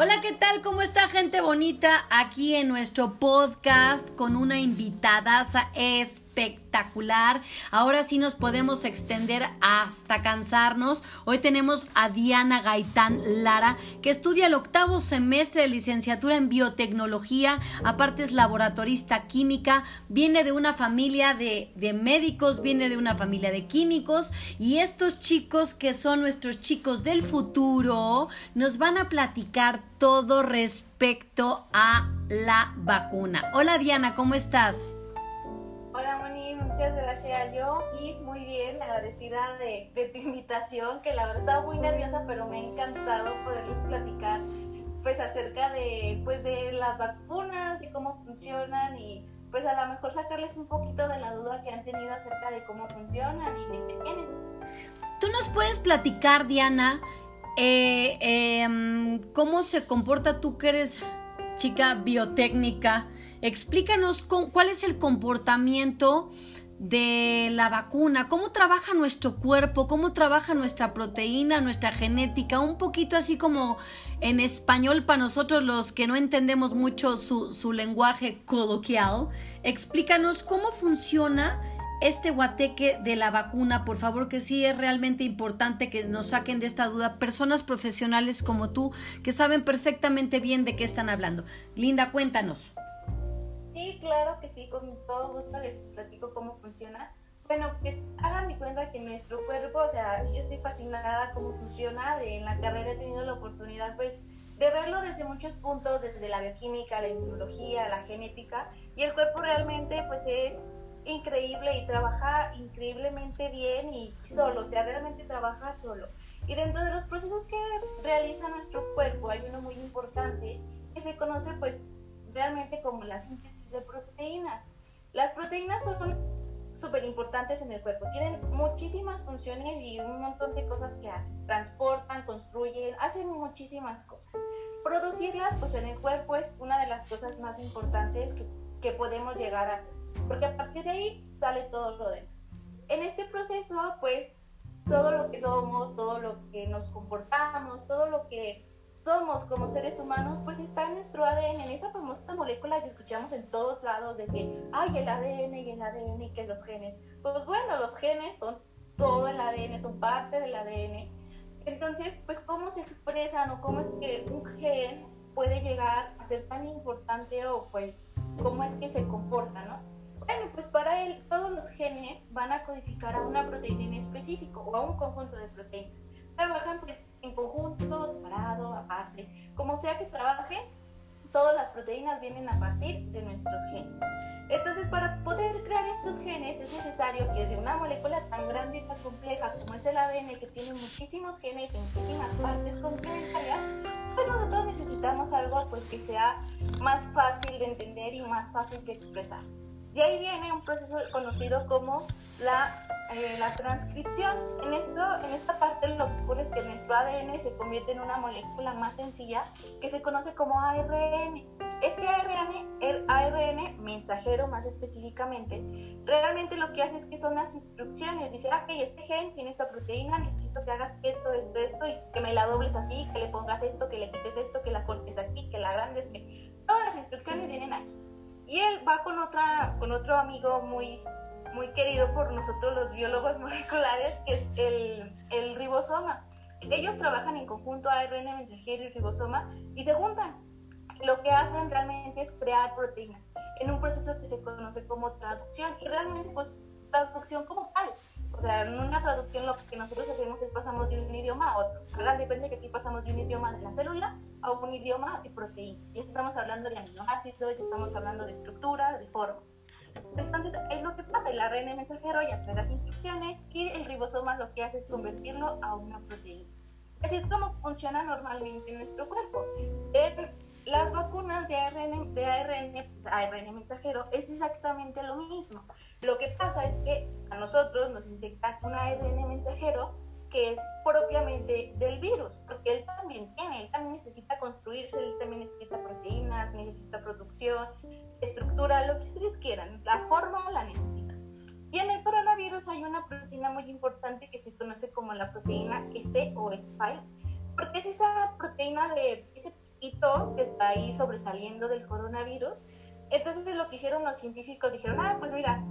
Hola, ¿qué tal? ¿Cómo está gente bonita? Aquí en nuestro podcast con una invitadaza espectacular. Ahora sí nos podemos extender hasta cansarnos. Hoy tenemos a Diana Gaitán Lara, que estudia el octavo semestre de licenciatura en biotecnología, aparte es laboratorista química, viene de una familia de, de médicos, viene de una familia de químicos y estos chicos que son nuestros chicos del futuro nos van a platicar todo respecto a la vacuna. Hola Diana, ¿cómo estás? Hola Moni, muchas gracias. Yo y muy bien, agradecida de, de, tu invitación, que la verdad estaba muy nerviosa, pero me ha encantado poderles platicar pues acerca de pues de las vacunas, de cómo funcionan y pues a lo mejor sacarles un poquito de la duda que han tenido acerca de cómo funcionan y de qué tienen. ¿Tú nos puedes platicar, Diana, eh, eh, ¿cómo se comporta tú que eres chica biotécnica? Explícanos cuál es el comportamiento de la vacuna, cómo trabaja nuestro cuerpo, cómo trabaja nuestra proteína, nuestra genética, un poquito así como en español para nosotros los que no entendemos mucho su, su lenguaje coloquial. Explícanos cómo funciona este guateque de la vacuna, por favor, que sí es realmente importante que nos saquen de esta duda personas profesionales como tú que saben perfectamente bien de qué están hablando. Linda, cuéntanos. Sí, claro que sí, con todo gusto les platico cómo funciona. Bueno, pues hagan de cuenta que nuestro cuerpo, o sea, yo estoy fascinada cómo funciona, de, en la carrera he tenido la oportunidad pues de verlo desde muchos puntos, desde la bioquímica, la inmunología, la genética, y el cuerpo realmente pues es increíble y trabaja increíblemente bien y solo, o sea, realmente trabaja solo. Y dentro de los procesos que realiza nuestro cuerpo hay uno muy importante que se conoce pues realmente como la síntesis de proteínas. Las proteínas son súper importantes en el cuerpo, tienen muchísimas funciones y un montón de cosas que hacen, transportan, construyen, hacen muchísimas cosas. Producirlas pues en el cuerpo es una de las cosas más importantes que, que podemos llegar a hacer porque a partir de ahí sale todo lo demás. En este proceso, pues, todo lo que somos, todo lo que nos comportamos, todo lo que somos como seres humanos, pues está en nuestro ADN, en esa famosa molécula que escuchamos en todos lados de que, hay el ADN y el ADN y que los genes. Pues bueno, los genes son todo el ADN, son parte del ADN. Entonces, pues, ¿cómo se expresan o cómo es que un gen puede llegar a ser tan importante o pues, cómo es que se comporta, los genes van a codificar a una proteína en específico o a un conjunto de proteínas. Trabajan pues en conjunto, separado, aparte. Como sea que trabajen, todas las proteínas vienen a partir de nuestros genes. Entonces, para poder crear estos genes es necesario que de una molécula tan grande y tan compleja como es el ADN, que tiene muchísimos genes y muchísimas partes complementarias, pues nosotros necesitamos algo pues que sea más fácil de entender y más fácil de expresar. De ahí viene un proceso conocido como la, eh, la transcripción. En, esto, en esta parte lo que ocurre es que nuestro ADN se convierte en una molécula más sencilla que se conoce como ARN. Este ARN, el ARN mensajero más específicamente, realmente lo que hace es que son las instrucciones. Dice, ok, este gen tiene esta proteína, necesito que hagas esto, esto, esto, y que me la dobles así, que le pongas esto, que le quites esto, que la cortes aquí, que la agrandes, que todas las instrucciones vienen aquí. Y él va con, otra, con otro amigo muy, muy querido por nosotros los biólogos moleculares, que es el, el ribosoma. Ellos trabajan en conjunto ARN mensajero y ribosoma y se juntan. Lo que hacen realmente es crear proteínas en un proceso que se conoce como traducción y realmente pues traducción como tal o sea, en una traducción lo que nosotros hacemos es pasamos de un idioma a otro. Hagan de cuenta que aquí pasamos de un idioma de la célula a un idioma de proteínas. Ya estamos hablando de aminoácidos, ya estamos hablando de estructura, de formas. Entonces, es lo que pasa. El ARN mensajero ya trae las instrucciones y el ribosoma lo que hace es convertirlo a una proteína. Así es como funciona normalmente en nuestro cuerpo. Las vacunas de ARN, de ARN, pues, ARN mensajero es exactamente lo mismo. Lo que pasa es que a nosotros nos inyectan un ARN mensajero que es propiamente del virus, porque él también tiene, él también necesita construirse, él también necesita proteínas, necesita producción, estructura, lo que ustedes quieran, la forma la necesita. Y en el coronavirus hay una proteína muy importante que se conoce como la proteína S o spike, porque es esa proteína de ese piquito que está ahí sobresaliendo del coronavirus. Entonces lo que hicieron los científicos dijeron, ah, pues mira,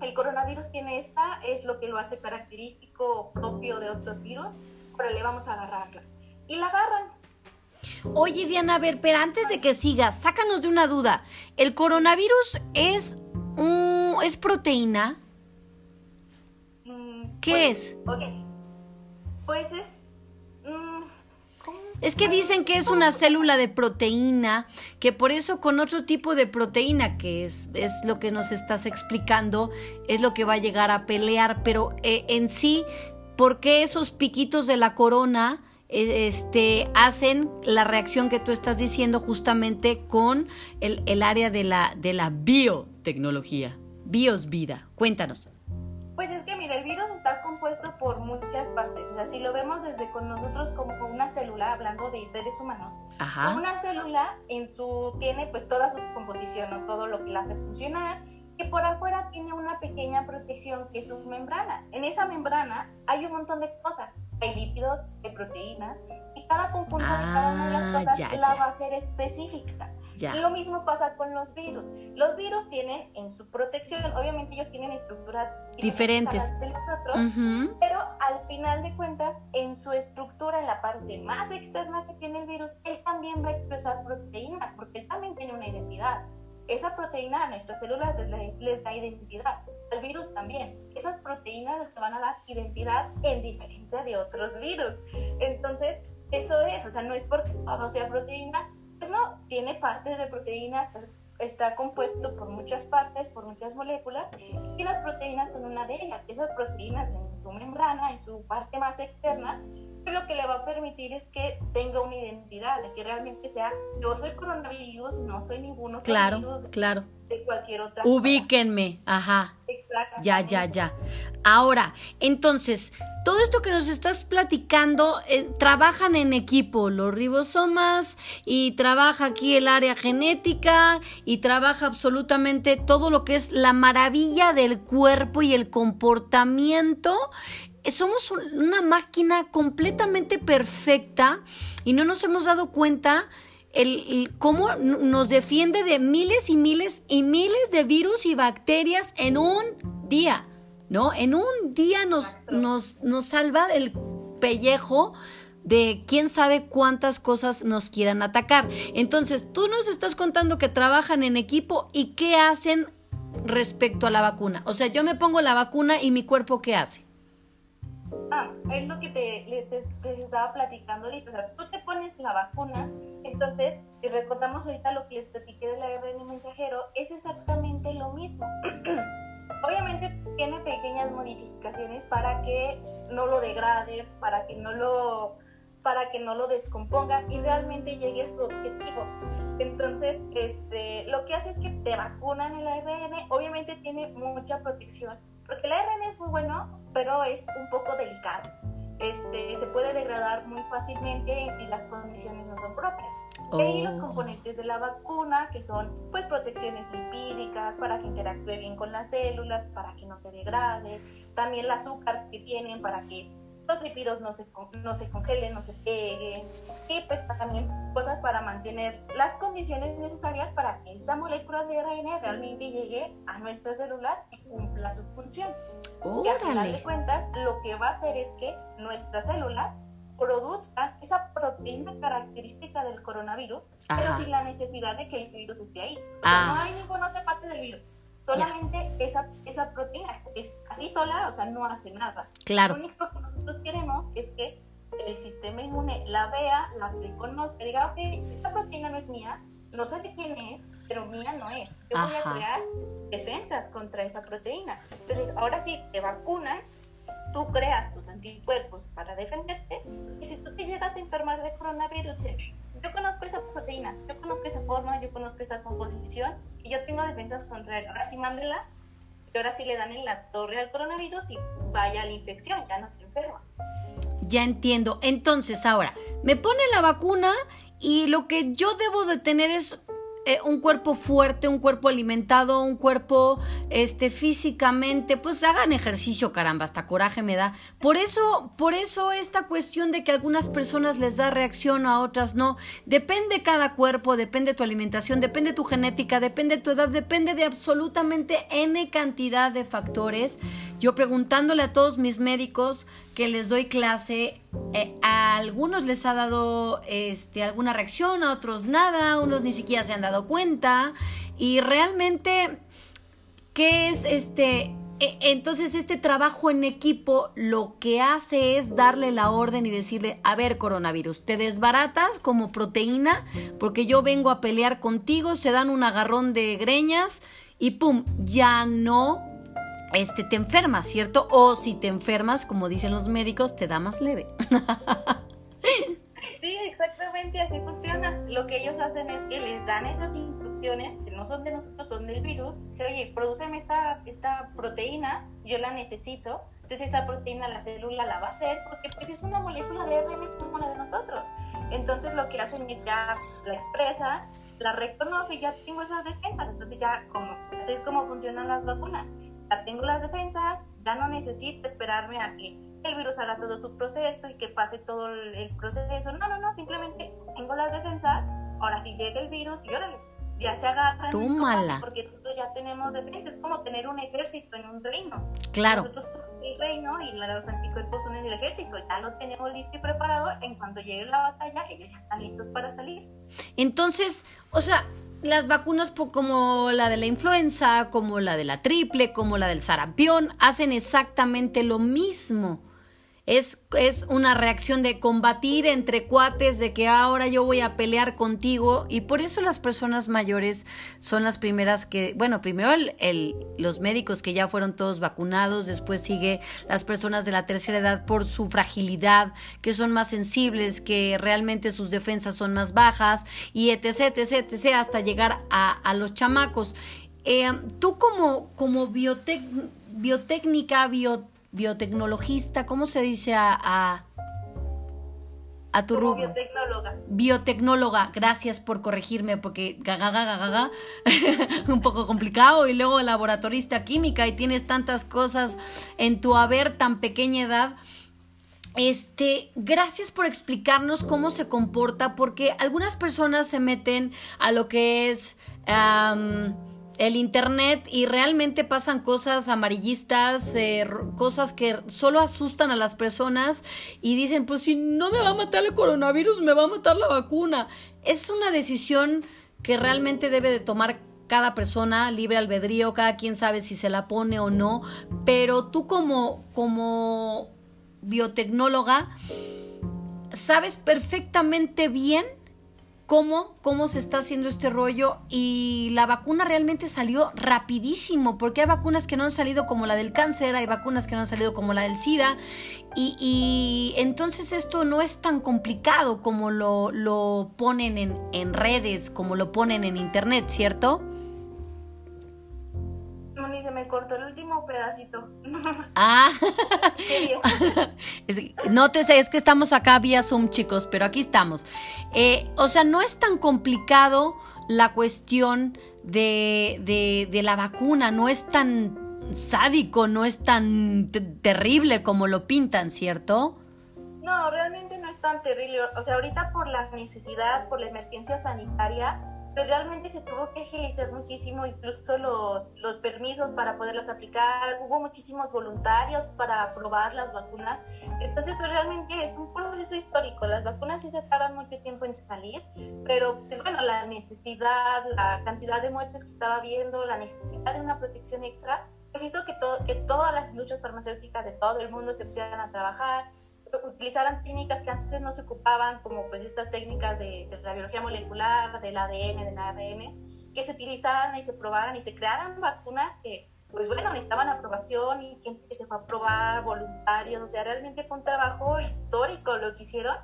el coronavirus tiene esta, es lo que lo hace característico propio de otros virus, pero le vamos a agarrarla. Y la agarran. Oye, Diana, a ver, pero antes de que sigas, sácanos de una duda. ¿El coronavirus es, un, es proteína? Mm, ¿Qué pues, es? Ok. Pues es... mm. Es que dicen que es una célula de proteína, que por eso con otro tipo de proteína, que es, es lo que nos estás explicando, es lo que va a llegar a pelear, pero eh, en sí, ¿por qué esos piquitos de la corona eh, este, hacen la reacción que tú estás diciendo justamente con el, el área de la, de la biotecnología? Bios vida. Cuéntanos. Si lo vemos desde con nosotros como una célula, hablando de seres humanos, Ajá. una célula en su tiene pues toda su composición o todo lo que la hace funcionar y por afuera tiene una pequeña protección que es su membrana. En esa membrana hay un montón de cosas. Hay lípidos, hay proteínas y cada conjunto de cada una de las Ah, cosas ya, la ya. va a ser específica. Ya. Lo mismo pasa con los virus. Los virus tienen en su protección, obviamente ellos tienen estructuras Diferentes. a las de nosotros, Ujú. pero al final de cuentas, en su estructura, en la parte más externa que tiene el virus, él también va a expresar proteínas, porque él también tiene una identidad. Esa proteína a nuestras células les, da- identidad. Al virus también. Esas proteínas les van a dar identidad en diferencia de otros virus. Entonces, eso es, o sea, no es porque todo sea proteína, pues no, tiene partes de proteínas, pues, está compuesto por muchas partes, por muchas moléculas, y las proteínas son una de ellas. Esas proteínas en su membrana, en su parte más externa, lo que le va a permitir es que tenga una identidad, de que realmente sea, yo soy coronavirus, no soy ningún otro Claro, virus claro. de cualquier otra. Ubíquenme. Ajá. Ya, ya, ya. Ahora, entonces, todo esto que nos estás platicando, eh, trabajan en equipo los ribosomas y trabaja aquí el área genética y trabaja absolutamente todo lo que es la maravilla del cuerpo y el comportamiento. Eh, Somos un- una máquina completamente perfecta y no nos hemos dado cuenta el, el cómo nos defiende de miles y miles y miles de virus y bacterias en un día, ¿no? En un día nos, nos, nos salva del pellejo de quién sabe cuántas cosas nos quieran atacar. Entonces, tú nos estás contando que trabajan en equipo y qué hacen respecto a la vacuna. O sea, yo me pongo la vacuna y mi cuerpo qué hace. Ah, es lo que te, te, te estaba platicando ahorita. O sea, tú te pones la vacuna, entonces, si recordamos ahorita lo que les platiqué del ARN mensajero, es exactamente lo mismo. Obviamente tiene pequeñas modificaciones para que no lo degrade, para que no lo para que no lo descomponga y realmente llegue a su objetivo. Entonces, este, lo que hace es que te vacunan el ARN, obviamente tiene mucha protección, porque el ARN es muy bueno, pero es un poco delicado. Este, se puede degradar muy fácilmente si las condiciones no son propias. Y los Oh. componentes de la vacuna, que son pues protecciones lipídicas para que interactúe bien con las células, para que no se degrade, también el azúcar que tienen para que los lípidos no se, no se congelen, no se peguen, y pues también cosas para mantener las condiciones necesarias para que esa molécula de ARN realmente llegue a nuestras células y cumpla su función. Que al final de Órale. cuentas lo que va a hacer es que nuestras células produzcan esa proteína característica del coronavirus, pero Ajá. sin la necesidad de que el virus esté ahí. O sea, Ah. no hay ninguna otra parte del virus. Solamente esa, esa proteína es así sola, o sea, no hace nada. Claro. Lo único que nosotros queremos es que el sistema inmune la vea, la reconozca, diga, ok, esta proteína no es mía, no sé de quién es, pero mía no es. Yo voy Ajá. a crear defensas contra esa proteína. Entonces, ahora sí, te vacunan, tú creas tus anticuerpos para defenderte, y si tú te llegas a enfermar de coronavirus, yo conozco esa proteína, yo conozco esa forma, yo conozco esa composición, y yo tengo defensas contra él. Ahora sí, mándelas, y ahora sí le dan en la torre al coronavirus y vaya la infección, ya no te enfermas. Ya entiendo. Entonces, ahora, me pone la vacuna y lo que yo debo de tener es eh, un cuerpo fuerte, un cuerpo alimentado, un cuerpo este físicamente, pues hagan ejercicio, caramba, hasta coraje me da. Por eso, por eso esta cuestión de que a algunas personas les da reacción a otras no, depende cada cuerpo, depende tu alimentación, depende tu genética, depende tu edad, depende de absolutamente n cantidad de factores. Yo preguntándole a todos mis médicos que les doy clase, eh, a algunos les ha dado este, alguna reacción, a otros nada, unos ni siquiera se han dado cuenta y realmente, ¿qué es este? E, entonces este trabajo en equipo lo que hace es darle la orden y decirle, a ver coronavirus, te desbaratas como proteína porque yo vengo a pelear contigo, se dan un agarrón de greñas y pum, ya no este, te enfermas, ¿cierto? O si te enfermas, como dicen los médicos, te da más leve. Sí, exactamente así funciona. Lo que ellos hacen es que les dan esas instrucciones que no son de nosotros, son del virus. Dice, oye, produceme esta, esta proteína, yo la necesito. Entonces esa proteína la célula la va a hacer porque pues es una molécula de ARN como la de nosotros. Entonces lo que hacen es ya la expresa, la reconoce y ya tengo esas defensas. Entonces ya como, así es como funcionan las vacunas ya tengo las defensas, ya no necesito esperarme a que el virus haga todo su proceso y que pase todo el proceso. No, no, no, simplemente tengo las defensas, ahora si llega el virus y órale, ya se agarran. Tómala. Porque nosotros ya tenemos defensas, es como tener un ejército en un reino. Claro. Nosotros somos el reino y los anticuerpos son en el ejército, ya lo tenemos listo y preparado, en cuanto llegue la batalla, ellos ya están listos para salir. Entonces, o sea, las vacunas como la de la influenza, como la de la triple, como la del sarampión, hacen exactamente lo mismo. Es, es, una reacción de combatir entre cuates, de que ahora yo voy a pelear contigo y por eso las personas mayores son las primeras que, bueno, primero el, los médicos que ya fueron todos vacunados, después sigue las personas de la tercera edad por su fragilidad, que son más sensibles, que realmente sus defensas son más bajas y etc, etc, etc, hasta llegar a, a los chamacos. Eh, tú como, como biotécnica, bio biotecnologista, ¿cómo se dice a, a, tu rubro? Biotecnóloga. Biotecnóloga, gracias por corregirme porque gaga, gaga, gaga, un poco complicado y luego laboratorista química y tienes tantas cosas en tu haber tan pequeña edad. Este, gracias por explicarnos cómo se comporta, porque algunas personas se meten a lo que es el internet y realmente pasan cosas amarillistas, eh, cosas que solo asustan a las personas y dicen, pues si no me va a matar el coronavirus, me va a matar la vacuna. Es una decisión que realmente debe de tomar cada persona, libre albedrío, cada quien sabe si se la pone o no, pero tú como, como biotecnóloga, sabes perfectamente bien cómo, cómo se está haciendo este rollo y la vacuna realmente salió rapidísimo, porque hay vacunas que no han salido como la del cáncer, hay vacunas que no han salido como la del SIDA, y, y entonces esto no es tan complicado como lo, lo ponen en, en redes, como lo ponen en internet, ¿cierto? Se me cortó el último pedacito. Ah, no te sé, es que estamos acá vía Zoom, chicos, pero aquí estamos. Eh, o sea, no es tan complicado la cuestión de, de, de la vacuna, no es tan sádico, no es tan terrible como lo pintan, ¿cierto? No, realmente no es tan terrible. O sea, ahorita por la necesidad, por la emergencia sanitaria, pues realmente se tuvo que agilizar muchísimo incluso los, los permisos para poderlas aplicar, hubo muchísimos voluntarios para probar las vacunas, entonces pues realmente es un proceso histórico, las vacunas sí se tardan mucho tiempo en salir, pero pues bueno, la necesidad, la cantidad de muertes que estaba viendo, la necesidad de una protección extra, pues hizo que, todo, que todas las industrias farmacéuticas de todo el mundo se pusieran a trabajar, utilizaran técnicas que antes no se ocupaban, como pues estas técnicas de, la biología molecular, del ADN, del ARN, que se utilizaran y se probaran y se crearan vacunas que, pues bueno, necesitaban aprobación y gente que se fue a probar, voluntarios, o sea, realmente fue un trabajo histórico lo que hicieron,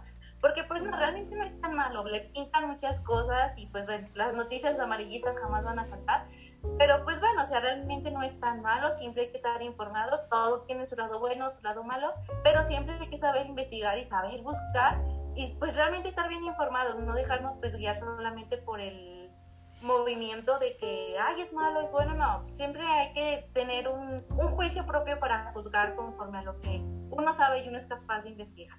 porque pues no, realmente no es tan malo, le pintan muchas cosas y pues las noticias amarillistas jamás van a faltar, pero pues bueno, o sea, realmente no es tan malo, siempre hay que estar informados, todo tiene su lado bueno, su lado malo, pero siempre hay que saber investigar y saber buscar y pues realmente estar bien informados, no dejarnos pues guiar solamente por el movimiento de que, ay, es malo, es bueno, no. Siempre hay que tener un, un juicio propio para juzgar conforme a lo que uno sabe y uno es capaz de investigar.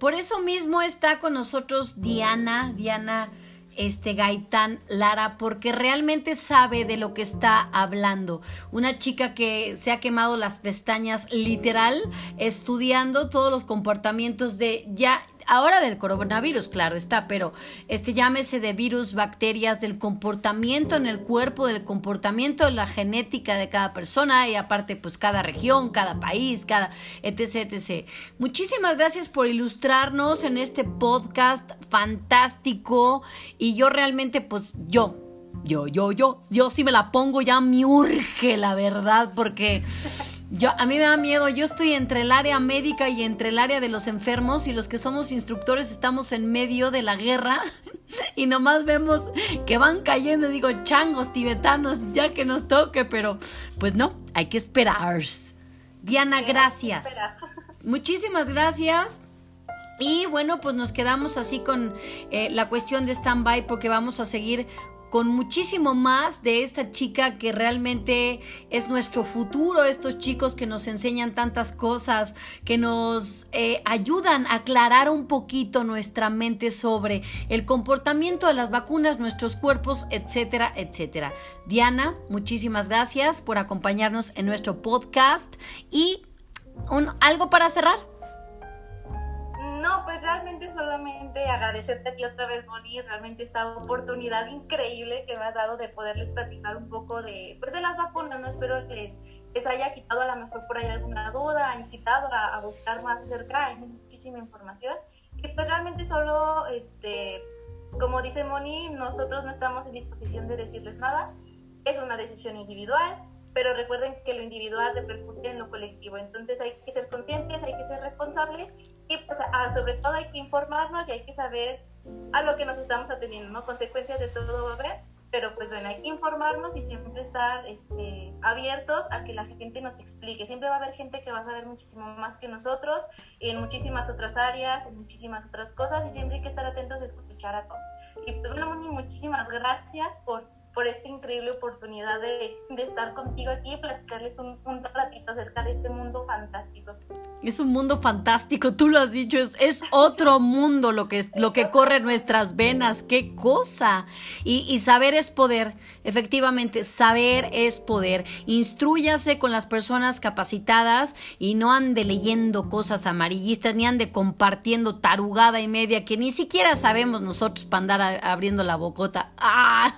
Por eso mismo está con nosotros Diana, Diana este Gaitán Lara porque realmente sabe de lo que está hablando. Una chica que se ha quemado las pestañas literal estudiando todos los comportamientos de ya ahora del coronavirus, claro está, pero este llámese de virus, bacterias, del comportamiento en el cuerpo, del comportamiento de la genética de cada persona y aparte pues cada región, cada país, cada etc, etc. Muchísimas gracias por ilustrarnos en este podcast fantástico y yo realmente pues yo yo, yo, yo, yo sí me la pongo, ya me urge, la verdad, porque yo, a mí me da miedo, yo estoy entre el área médica y entre el área de los enfermos y los que somos instructores estamos en medio de la guerra y nomás vemos que van cayendo, digo, changos tibetanos, ya que nos toque, pero pues no, hay que esperar. Diana, gracias. Muchísimas gracias. Y bueno, pues nos quedamos así con eh, la cuestión de stand-by porque vamos a seguir con muchísimo más de esta chica que realmente es nuestro futuro, estos chicos que nos enseñan tantas cosas, que nos eh, ayudan a aclarar un poquito nuestra mente sobre el comportamiento de las vacunas, nuestros cuerpos, etcétera, etcétera. Diana, muchísimas gracias por acompañarnos en nuestro podcast y un, algo para cerrar. No, pues realmente solamente agradecerte a ti otra vez, Moni, realmente esta oportunidad increíble que me has dado de poderles platicar un poco de, pues de las vacunas, ¿no? Espero que les, les haya quitado a lo mejor por ahí alguna duda, incitado a, a buscar más acerca, hay muchísima información. Y pues realmente solo, este, como dice Moni, nosotros no estamos en disposición de decirles nada, es una decisión individual, pero recuerden que lo individual repercute en lo colectivo, entonces hay que ser conscientes, hay que ser responsables y pues sobre todo hay que informarnos y hay que saber a lo que nos estamos atendiendo, ¿no? Consecuencias de todo va a haber, pero pues bueno, hay que informarnos y siempre estar este, abiertos a que la gente nos explique. Siempre va a haber gente que va a saber muchísimo más que nosotros en muchísimas otras áreas, en muchísimas otras cosas y siempre hay que estar atentos a escuchar a todos. Y pues bueno, muchísimas gracias por por esta increíble oportunidad de, de estar contigo aquí y platicarles un, un, ratito acerca de este mundo fantástico. Es un mundo fantástico, tú lo has dicho, es, es otro mundo lo que, lo que corre en nuestras venas, qué cosa. Y, y saber es poder, efectivamente, saber es poder. Instruyase con las personas capacitadas y no ande leyendo cosas amarillistas, ni ande compartiendo tarugada y media que ni siquiera sabemos nosotros para andar abriendo la bocota. ¡Ah!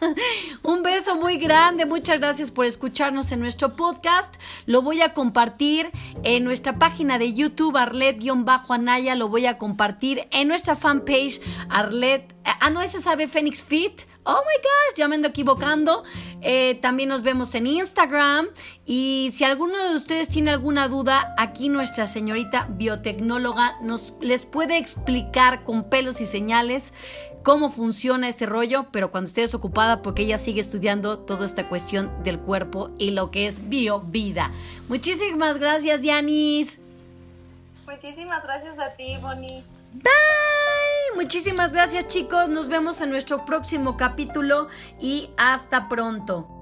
Un beso muy grande, muchas gracias por escucharnos en nuestro podcast. Lo voy a compartir en nuestra página de YouTube, Arlet-Anaya, lo voy a compartir en nuestra fanpage, Arlet. Ah, no, ese sabe Phoenix Fit. Oh my gosh, ya me ando equivocando. Eh, también nos vemos en Instagram. Y si alguno de ustedes tiene alguna duda, aquí nuestra señorita biotecnóloga nos les puede explicar con pelos y señales cómo funciona este rollo, pero cuando estés ocupada, porque ella sigue estudiando toda esta cuestión del cuerpo y lo que es bio vida. Muchísimas gracias, Yanis. Muchísimas gracias a ti, Bonnie. Bye. Muchísimas gracias, chicos. Nos vemos en nuestro próximo capítulo y hasta pronto.